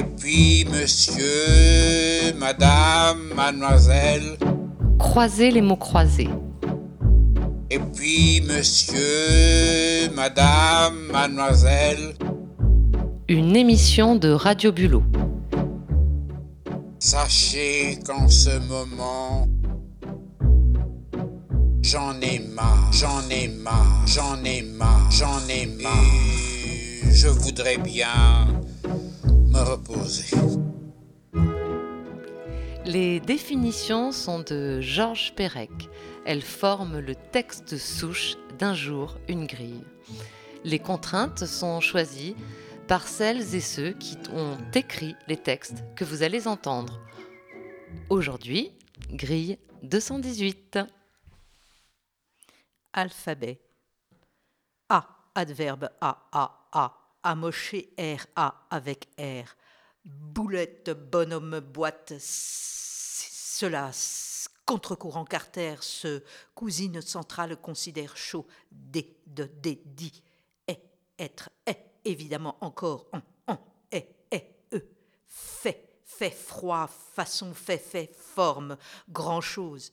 Et puis, monsieur, madame, mademoiselle. Croisez les mots croisés. Et puis, monsieur, madame, mademoiselle. Une émission de Radio Bulot. Sachez qu'en ce moment, j'en ai marre, j'en ai marre, j'en ai marre, j'en ai marre. Et je voudrais bien me reposer. Les définitions sont de Georges Perec. Elles forment le texte souche d'un jour, une grille. Les contraintes sont choisies par celles et ceux qui ont écrit les textes que vous allez entendre. Aujourd'hui, grille 218. Alphabet. A, adverbe A, A, A. Amoché R, A avec R. Boulette, bonhomme, boîte. Cela, contre-courant Carter, ce cousine centrale considère chaud. D, de, D, dit. Est, être, est évidemment encore en, en, est, est, e. Fait, fait, froid, façon, fait, fait, forme, grand-chose.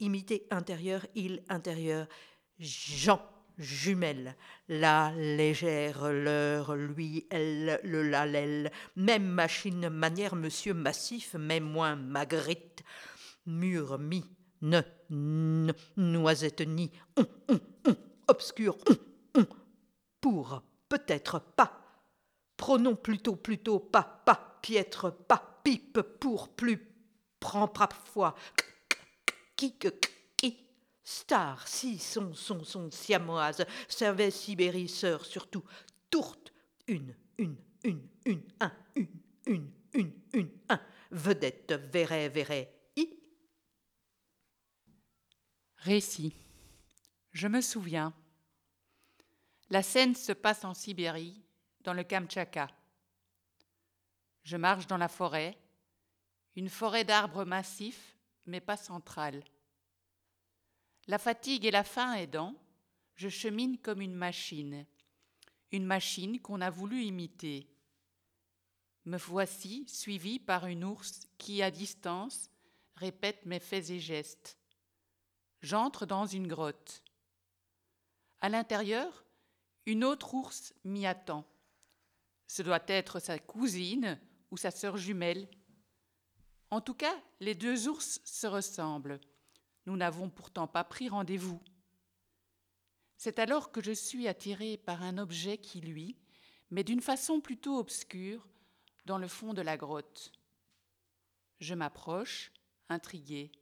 Imiter intérieur, il, intérieur, Jean, jumelle, la, légère, l'heure, lui, elle, le la, l'elle, même machine, manière, monsieur, massif, mais moins magrite, mur, mi, ne, ne, noisette, ni, obscur, pour, peut-être pas. Pronom plutôt, plutôt, pas, pas, piètre, pas, pipe, pour, plus, prend parfois, qui, que, star, si, son, son, son, siamoise, servait Sibérie, sœur, surtout, tourte, une, une, une, une, un, une, une, une, une, un, vedette, verrait, verrait, i. Récit. Je me souviens. La scène se passe en Sibérie, dans le Kamtchatka. Je marche dans la forêt, une forêt d'arbres massifs, mais pas centrale. La fatigue et la faim aidant, je chemine comme une machine, une machine qu'on a voulu imiter. Me voici suivi par une ours qui, à distance, répète mes faits et gestes. J'entre dans une grotte. À l'intérieur, une autre ours m'y attend. Ce doit être sa cousine ou sa sœur jumelle. En tout cas, les deux ours se ressemblent. Nous n'avons pourtant pas pris rendez-vous. C'est alors que je suis attiré par un objet qui lui, mais d'une façon plutôt obscure, dans le fond de la grotte. Je m'approche, intrigué.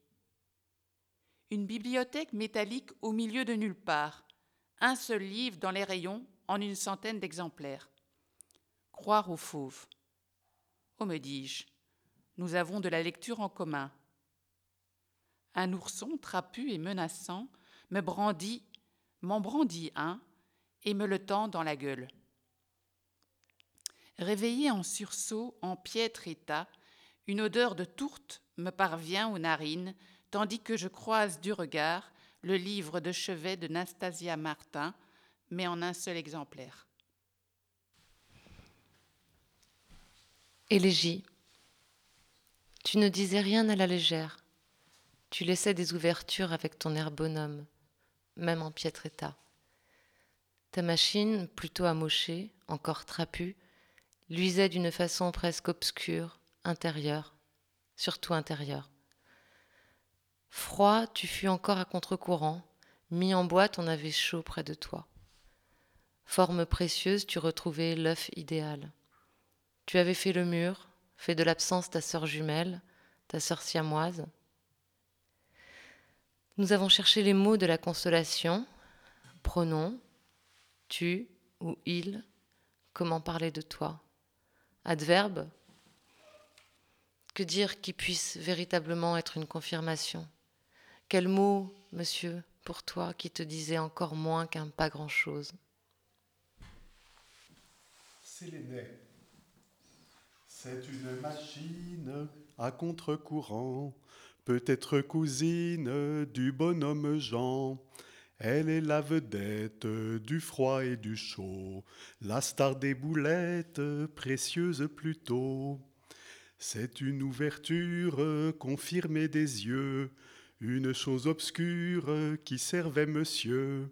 Une bibliothèque métallique au milieu de nulle part, un seul livre dans les rayons en une centaine d'exemplaires. Croire aux fauves. Oh, me dis-je, nous avons de la lecture en commun. Un ourson trapu et menaçant me brandit, m'en brandit un et me le tend dans la gueule. Réveillé en sursaut, en piètre état, une odeur de tourte me parvient aux narines, tandis que je croise du regard le livre de chevet de Nastasia Martin, mais en un seul exemplaire. Élégie. Tu ne disais rien à la légère. Tu laissais des ouvertures avec ton air bonhomme, même en piètre état. Ta machine, plutôt amochée, encore trapue, luisait d'une façon presque obscure, intérieure, surtout intérieure. Froid, tu fus encore à contre-courant, mis en boîte, on avait chaud près de toi. Forme précieuse, tu retrouvais l'œuf idéal. Tu avais fait le mur, fait de l'absence ta sœur jumelle, ta sœur siamoise. Nous avons cherché les mots de la consolation, pronom, tu ou il, comment parler de toi. Adverbe, que dire qui puisse véritablement être une confirmation Quel mot, monsieur, pour toi qui te disait encore moins qu'un pas grand-chose? C'est une machine à contre-courant, peut-être cousine du bonhomme Jean. Elle est la vedette du froid et du chaud, la star des boulettes, précieuse plutôt. C'est une ouverture confirmée des yeux, une chose obscure qui servait monsieur.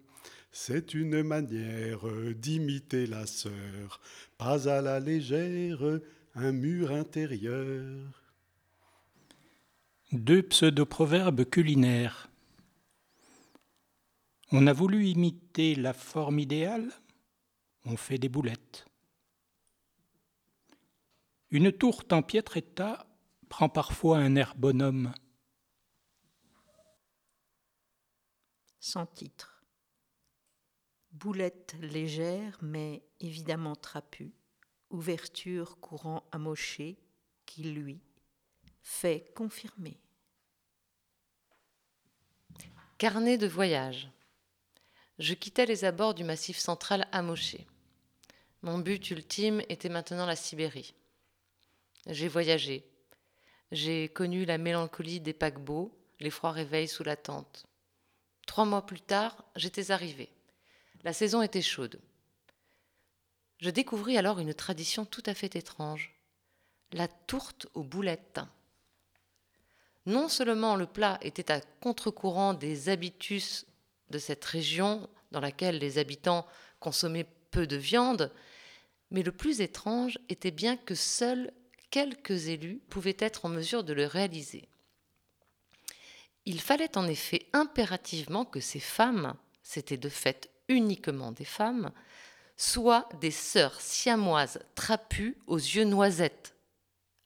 C'est une manière d'imiter la sœur, pas à la légère, un mur intérieur. Deux pseudo-proverbes culinaires. On a voulu imiter la forme idéale, on fait des boulettes. Une tourte en piètre état prend parfois un air bonhomme. Sans titre. Boulette légère mais évidemment trapue, ouverture courant amoché qui lui fait confirmer. Carnet de voyage. Je quittais les abords du massif central amoché. Mon but ultime était maintenant la Sibérie. J'ai voyagé. J'ai connu la mélancolie des paquebots, les froids réveils sous la tente. Trois mois plus tard, j'étais arrivé. La saison était chaude. Je découvris alors une tradition tout à fait étrange la tourte aux boulettes. Non seulement le plat était à contre-courant des habitus de cette région dans laquelle les habitants consommaient peu de viande, mais le plus étrange était bien que seuls quelques élus pouvaient être en mesure de le réaliser. Il fallait en effet impérativement que ces femmes, c'était de fait uniquement des femmes, soient des sœurs siamoises trapues aux yeux noisettes.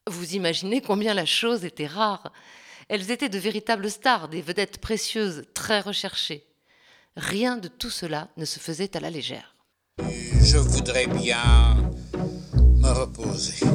Vous imaginez combien la chose était rare. Elles étaient de véritables stars, des vedettes précieuses, très recherchées. Rien de tout cela ne se faisait à la légère. Je voudrais bien me reposer.